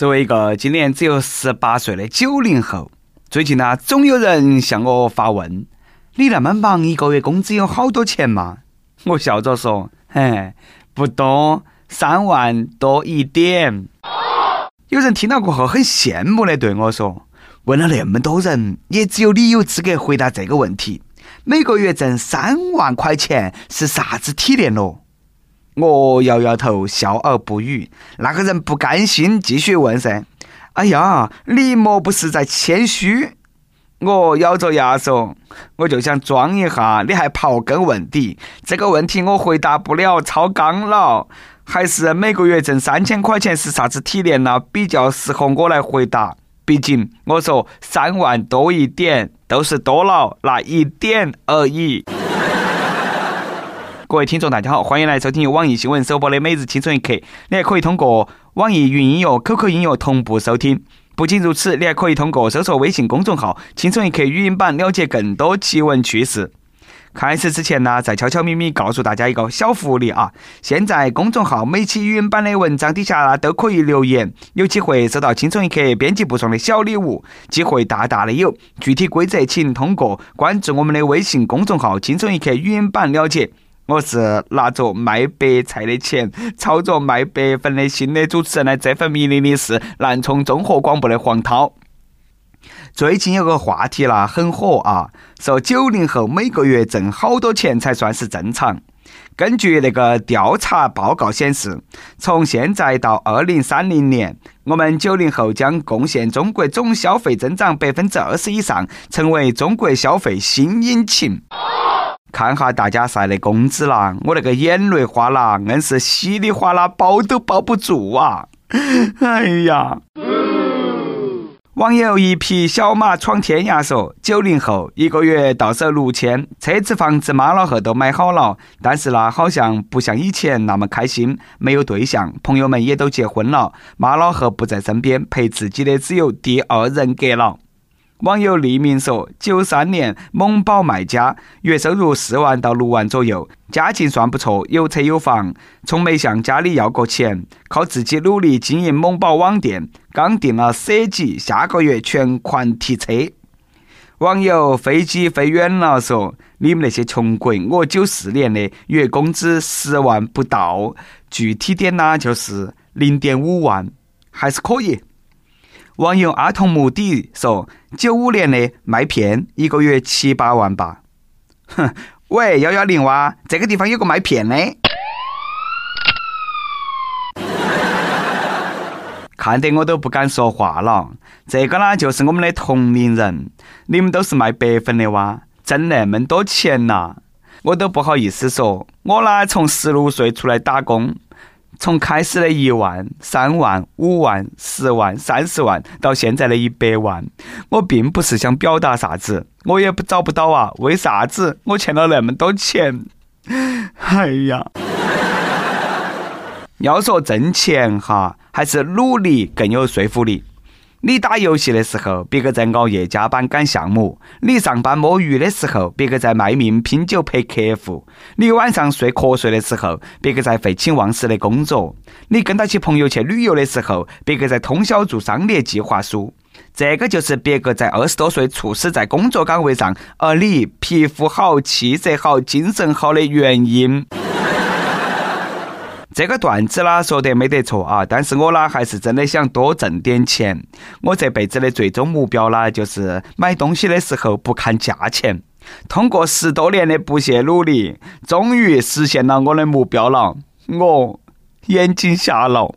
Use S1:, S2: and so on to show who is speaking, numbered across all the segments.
S1: 作为一个今年只有十八岁的九零后，最近呢，总有人向我发问：“你那么忙，一个月工资有好多钱吗？” 我笑着说：“嘿，不多，三万多一点。”有人听到过后很羡慕的对我说：“问了那么多人，也只有你有资格回答这个问题。每个月挣三万块钱是啥子体验咯？”我摇摇头，笑而不语。那个人不甘心，继续问噻：“哎呀，你莫不是在谦虚？”我咬着牙说：“我就想装一下，你还刨根问底。这个问题我回答不了，超纲了。还是每个月挣三千块钱是啥子体验呢？比较适合我来回答。毕竟我说三万多一点，都是多了那一点而已。”各位听众，大家好，欢迎来收听由网易新闻首播的《每日轻松一刻》。你还可以通过网易云音乐、QQ 音乐同步收听。不仅如此，你还可以通过搜索微信公众号“轻松一刻”语音版了解更多奇闻趣事。开始之前呢，再悄悄咪咪告诉大家一个小福利啊！现在公众号每期语音版的文章底下呢都可以留言，有机会收到轻松一刻编辑部送的小礼物，机会大大的有。具体规则请通过关注我们的微信公众号“轻松一刻”语音版了解。我是拿着卖白菜的钱，操着卖白粉的心的主持人呢。这份迷离的是南充综合广播的黄涛。最近有个话题啦，很火啊，说九零后每个月挣好多钱才算是正常。根据那个调查报告显示，从现在到二零三零年，我们九零后将贡献中国总消费增长百分之二十以上，成为中国消费新引擎。看哈大家晒的工资啦，我那个眼泪花啦，硬是稀里哗啦，包都包不住啊！哎呀！网友一匹小马闯天涯说：九零后一个月到手六千，车子房子妈老汉都买好了，但是呢，好像不像以前那么开心，没有对象，朋友们也都结婚了，妈老汉不在身边，陪自己的只有第二人格了。网友匿名说：“九三年某宝卖家，月收入四万到六万左右，家境算不错，有车有房，从没向家里要过钱，靠自己努力经营某宝网店。刚订了 C 级，下个月全款提车。”网友飞机飞远了说：“你们那些穷鬼，我九四年的，月工资十万不到，具体点呢就是零点五万，还是可以。”网友阿童木底说：“九五年的麦片，一个月七八万吧。”哼，喂，幺幺零哇，这个地方有个卖片的。看得我都不敢说话了。这个呢，就是我们的同龄人。你们都是卖白粉的哇，挣那么多钱呐，我都不好意思说。我呢，从十六岁出来打工。从开始的一万、三万、五万、十万、三十万，到现在的一百万，我并不是想表达啥子，我也不找不到啊，为啥子我欠了那么多钱？哎呀，要说挣钱哈，还是努力更有说服力。你打游戏的时候，别个在熬夜加班赶项目；你上班摸鱼的时候，别个在卖命拼酒陪客户；你晚上睡瞌睡的时候，别个在废寝忘食的工作；你跟到起朋友去旅游的时候，别个在通宵做商业计划书。这个就是别个在二十多岁猝死在工作岗位上，而你皮肤好、气色好、精神好的原因。这个段子啦说得没得错啊，但是我呢还是真的想多挣点钱。我这辈子的最终目标呢，就是买东西的时候不看价钱。通过十多年的不懈努力，终于实现了我的目标了。我眼睛瞎了。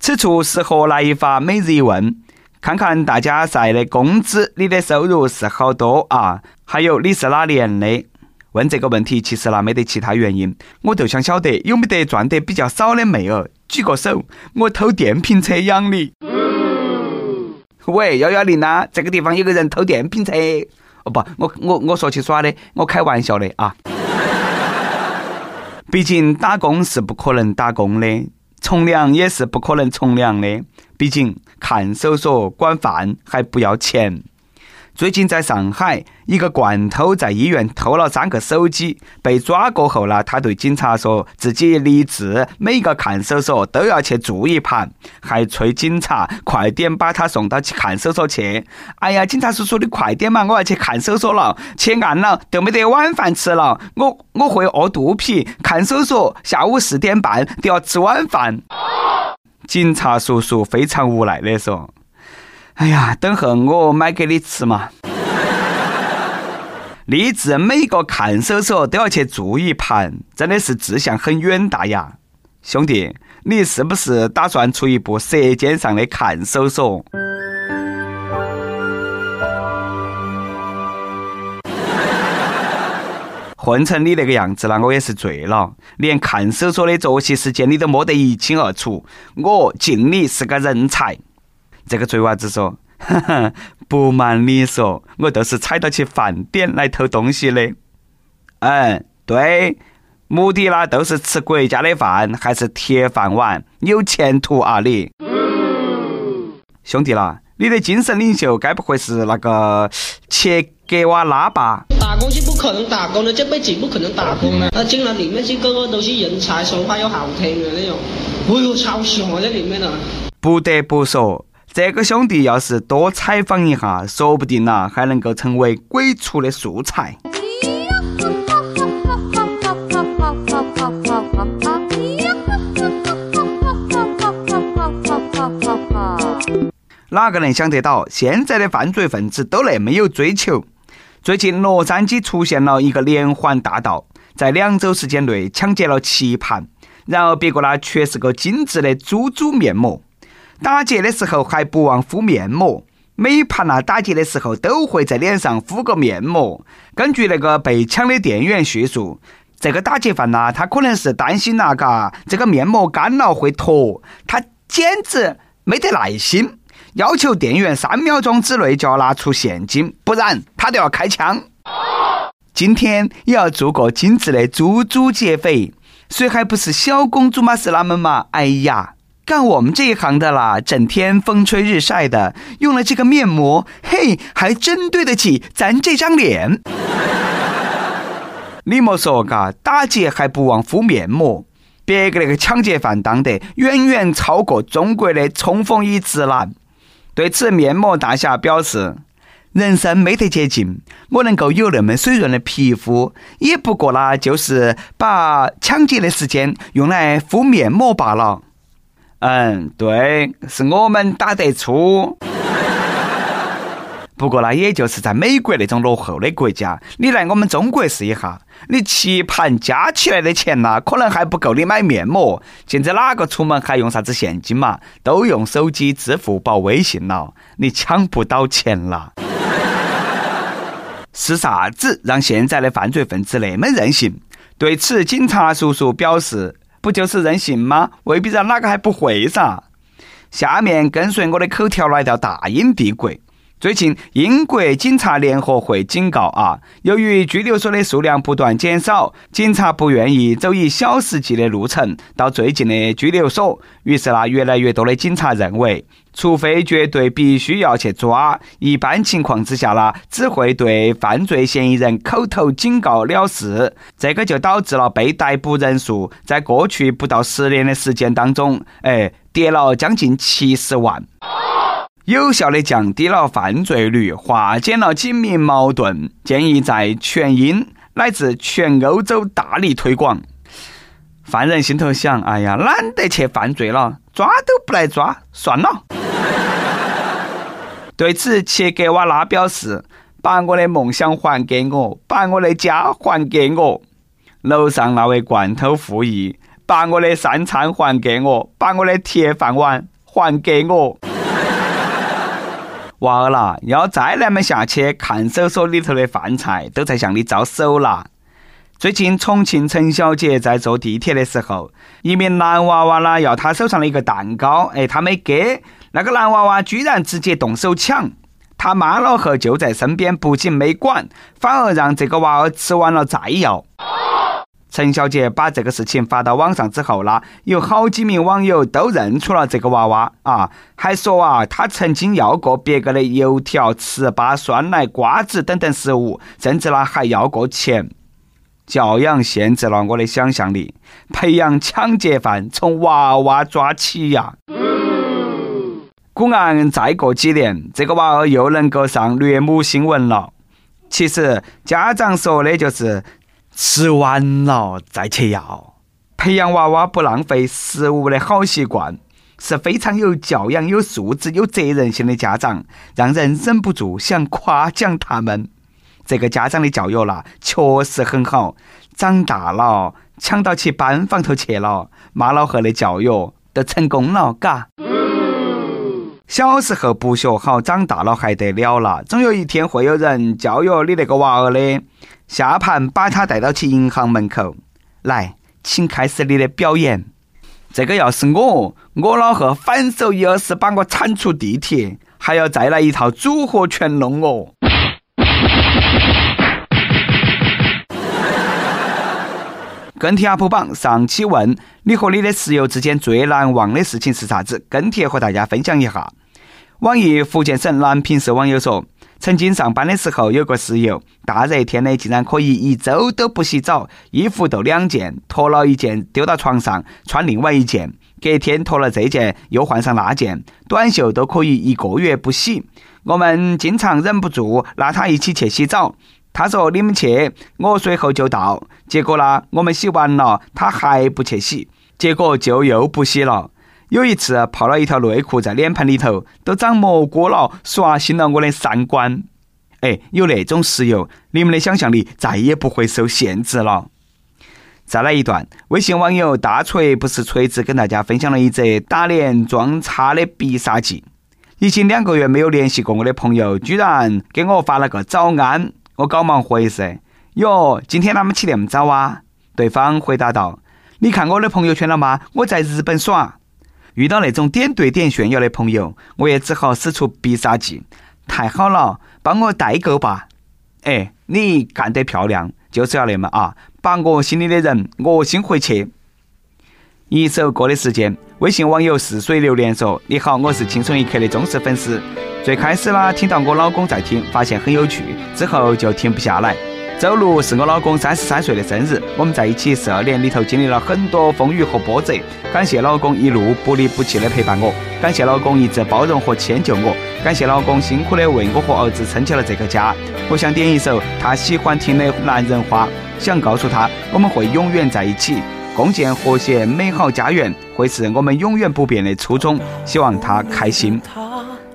S1: 此处适合来一发每日一问，看看大家晒的工资，你的收入是好多啊？还有你是哪年的？问这个问题，其实呢没得其他原因，我就想晓得有没得赚得比较少的妹儿，举个手，我偷电瓶车养你。喂，幺幺零呐，这个地方有个人偷电瓶车。哦不，我我我说起耍的，我开玩笑的啊。毕竟打工是不可能打工的，从良也是不可能从良的。毕竟看守所管饭还不要钱。最近在上海，一个惯偷在医院偷了三个手机，被抓过后呢，他对警察说自己立志每个看守所都要去住一盘，还催警察快点把他送到去看守所去。哎呀，警察叔叔，你快点嘛，我要去看守所了，去暗了都没得晚饭吃了，我我会饿肚皮。看守所下午四点半都要吃晚饭。警察叔叔非常无奈的说。哎呀，等候我买给你吃嘛！立志每个看守所都要去住一盘，真的是志向很远大呀，兄弟，你是不是打算出一部《舌尖上的看守所》？混成你那个样子了，我也是醉了，连看守所的作息时间你都摸得一清二楚，我敬你是个人才。这个贼娃子说：“哈哈，不瞒你说，我都是踩到去饭点来偷东西的。嗯，对，目的啦都是吃国家的饭，还是铁饭碗，有前途啊你。兄弟啦，你的精神领袖该不会是那个切格瓦拉吧？
S2: 打工是不可能打工的，这辈子不可能打工的。那进了里面去个个都是人才，说话又好听的那种，哎呦，超爽在里面的。
S1: 不得不说。”这个兄弟要是多采访一下，说不定呐还能够成为鬼畜的素材。哪个能想得到，现在的犯罪分子都那么有追求？最近洛杉矶出现了一个连环大盗，在两周时间内抢劫了棋盘，然而别个呢却是个精致的猪猪面膜。打劫的时候还不忘敷面膜，每盘那打劫的时候都会在脸上敷个面膜。根据那个被抢的店员叙述，这个打劫犯呐，他可能是担心那个这个面膜干了会脱，他简直没得耐心，要求店员三秒钟之内就要拿出现金，不然他都要开枪。今天也要做个精致的猪猪劫匪，谁还不是小公主嘛？是他们嘛？哎呀！干我们这一行的啦，整天风吹日晒的，用了这个面膜，嘿，还真对得起咱这张脸。你莫说嘎，打劫还不忘敷面膜，别个那个抢劫犯当得远远超过中国的冲锋衣直男。对此，面膜大侠表示：人生没得捷径，我能够有那么水润的皮肤，也不过啦，就是把抢劫的时间用来敷面膜罢了。嗯，对，是我们打得出。不过那也就是在美国那种落后的国家，你来我们中国试一下，你棋盘加起来的钱呐，可能还不够你买面膜。现在哪个出门还用啥子现金嘛？都用手机、支付宝、微信了，你抢不到钱了。是啥子让现在的犯罪分子那么任性？对此，警察叔叔表示。不就是任性吗？未必让哪个还不会噻。下面跟随我的口条来到大英帝国。最近，英国警察联合会警告啊，由于拘留所的数量不断减少，警察不愿意走一小时计的路程到最近的拘留所。于是呢，越来越多的警察认为，除非绝对必须要去抓，一般情况之下呢，只会对犯罪嫌疑人口头警告了事。这个就导致了被逮捕人数在过去不到十年的时间当中，哎，跌了将近七十万。有效的降低了犯罪率，化解了警民矛盾，建议在全英乃至全欧洲大力推广。犯人心头想：哎呀，懒得去犯罪了，抓都不来抓，算了。对此，切格瓦拉表示：“把我的梦想还给我，把我的家还给我。”楼上那位罐头附议：“把我的三餐还给我，把我的铁饭碗还给我。”娃儿啦，要再那么下去，看守所里头的饭菜都在向你招手啦。最近，重庆陈小姐在坐地铁的时候，一名男娃娃呢要她手上的一个蛋糕，哎，她没给，那个男娃娃居然直接动手抢。他妈老汉就在身边，不仅没管，反而让这个娃儿吃完了再要。陈小姐把这个事情发到网上之后呢，有好几名网友都认出了这个娃娃啊，还说啊，他曾经要过别个的油条、糍粑、酸奶、瓜子等等食物，甚至呢还要过钱。教养限制了我的想象力，培养抢劫犯从娃娃抓起呀！古案，再过几年，这个娃儿又能够上虐母新闻了。其实，家长说的就是吃完了再去要。培养娃娃不浪费食物的好习惯，是非常有教养、有素质、有责任心的家长，让人忍不住想夸奖他们。这个家长的教育啦，确实很好。长大了，抢到起班房头去了，妈老汉的教育都成功了，嘎。小时候不学好，长大了还得了了。总有一天会有人教育你那个娃儿的。下盘把他带到去银行门口，来，请开始你的表演。这个要是我，我老贺反手一耳屎把我铲出地铁，还要再来一套组合拳弄我。跟帖 UP 榜上期问你和你的室友之间最难忘的事情是啥子？跟帖和大家分享一下。网易福建省南平市网友说，曾经上班的时候有个室友，大热天的竟然可以一周都不洗澡，衣服都两件，脱了一件丢到床上穿另外一件，隔天脱了这件又换上那件，短袖都可以一个月不洗。我们经常忍不住拉他一起去洗澡。他说：“你们去，我随后就到。”结果呢，我们洗完了，他还不去洗，结果就又不洗了。有一次泡了一条内裤在脸盆里头，都长蘑菇了，刷新了我的三观。哎，有那种室友，你们的想象力再也不会受限制了。再来一段，微信网友大锤不是锤子跟大家分享了一则打脸装叉的必杀技。已经两个月没有联系过我的朋友，居然给我发了个早安。我赶忙回噻，哟，今天哪么起那么早啊？对方回答道：“你看我的朋友圈了吗？我在日本耍。”遇到那种点对点炫耀的朋友，我也只好使出必杀技。太好了，帮我代购吧！哎，你干得漂亮，就是要那么啊，把我心里的人恶心回去。一首歌的时间，微信网友似水流年说：“你好，我是轻松一刻的忠实粉丝。”最开始啦，听到我老公在听，发现很有趣，之后就停不下来。周六是我老公三十三岁的生日，我们在一起十二年里头经历了很多风雨和波折，感谢老公一路不离不弃的陪伴我，感谢老公一直包容和迁就我，感谢老公辛苦的为我和儿子撑起了这个家。我想点一首他喜欢听的《男人花》，想告诉他我们会永远在一起，共建和谐美好家园，会是我们永远不变的初衷。希望他开心。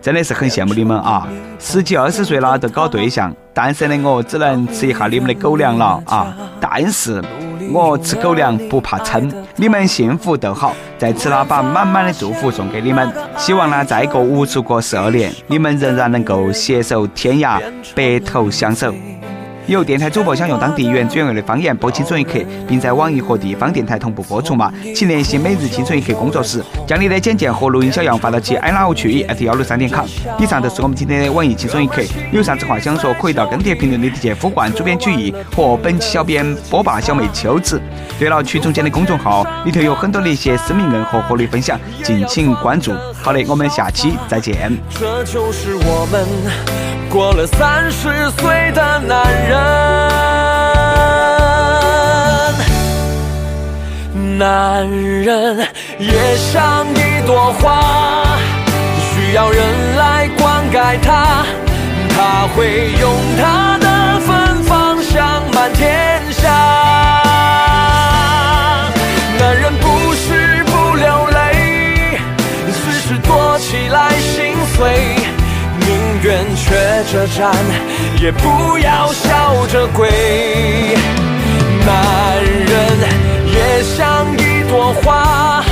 S1: 真的是很羡慕你们啊！十几二十岁了都搞对象，单身的我只能吃一下你们的狗粮了啊！但是我吃狗粮不怕撑，你们幸福就好。在此呢，把满满的祝福送给你们，希望呢，再过无数个十二年，你们仍然能够携手天涯，白头相守。有电台主播想用当地原汁原味的方言播《青春一刻》，并在网易和地方电台同步播出吗？请联系每日青春一刻工作室，将你的简介和录音小样发到其 i love 去 at 幺六三点 com。以上就是我们今天的网易青春一刻，有啥子话想说，可以到跟帖评论里直接呼唤主编曲艺和本期小编波霸小妹秋子。对了，曲总监的公众号里头有很多的一些私密硬核活力分享，敬请关注。好的，我们下期再见。这就是我们。过了三十岁的男人，男人也像一朵花，需要人来灌溉它，他会用他的芬芳香满天下。男人不是不流泪，只是躲起来心碎。人缺着站，也不要笑着跪。男人也像一朵花，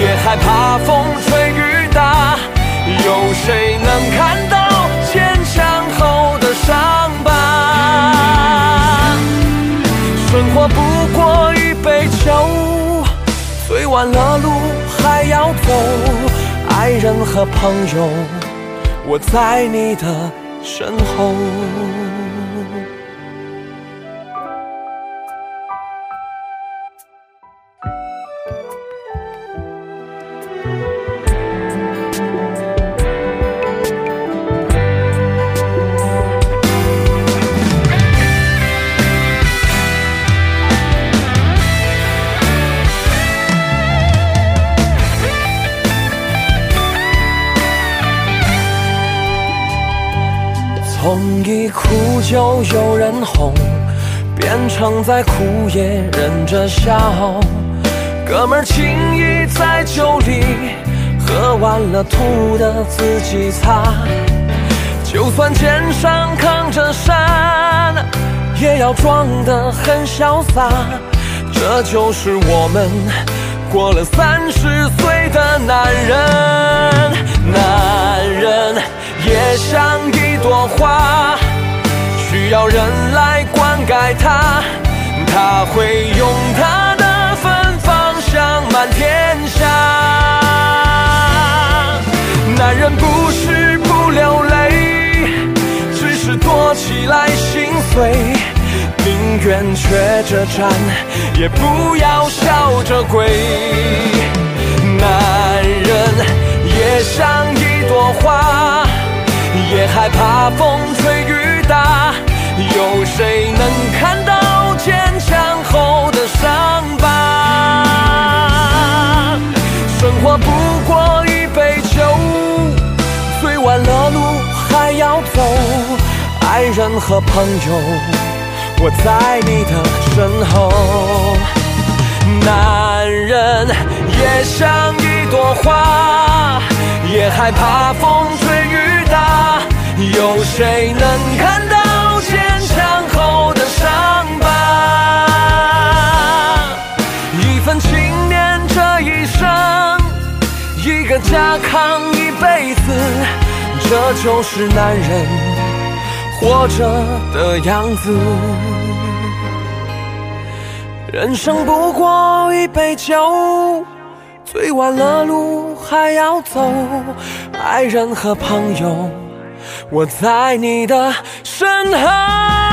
S1: 也害怕风吹雨打。有谁能看到坚强后的伤疤？生活不过一杯酒，醉完了路还要走。爱人和朋友。我在你的身后。
S3: 就有人哄，变成在哭也忍着笑。哥们儿情谊在酒里，喝完了吐的自己擦。就算肩上扛着山，也要装得很潇洒。这就是我们过了三十岁的男人。男人也像一朵花，需要人来灌溉它，他会用他的芬芳香满天下。男人不是不流泪，只是躲起来心碎，宁愿缺着站，也不要笑着跪。男人也像一朵花，也害怕风吹雨打，有谁能看到坚强后的伤疤？生活不过一杯酒，醉完了路还要走。爱人和朋友，我在你的身后。男人也像一朵花，也害怕风吹雨打。有谁能看到生，一个家扛一辈子，这就是男人活着的样子。人生不过一杯酒，醉完了路还要走。爱人和朋友，我在你的身后。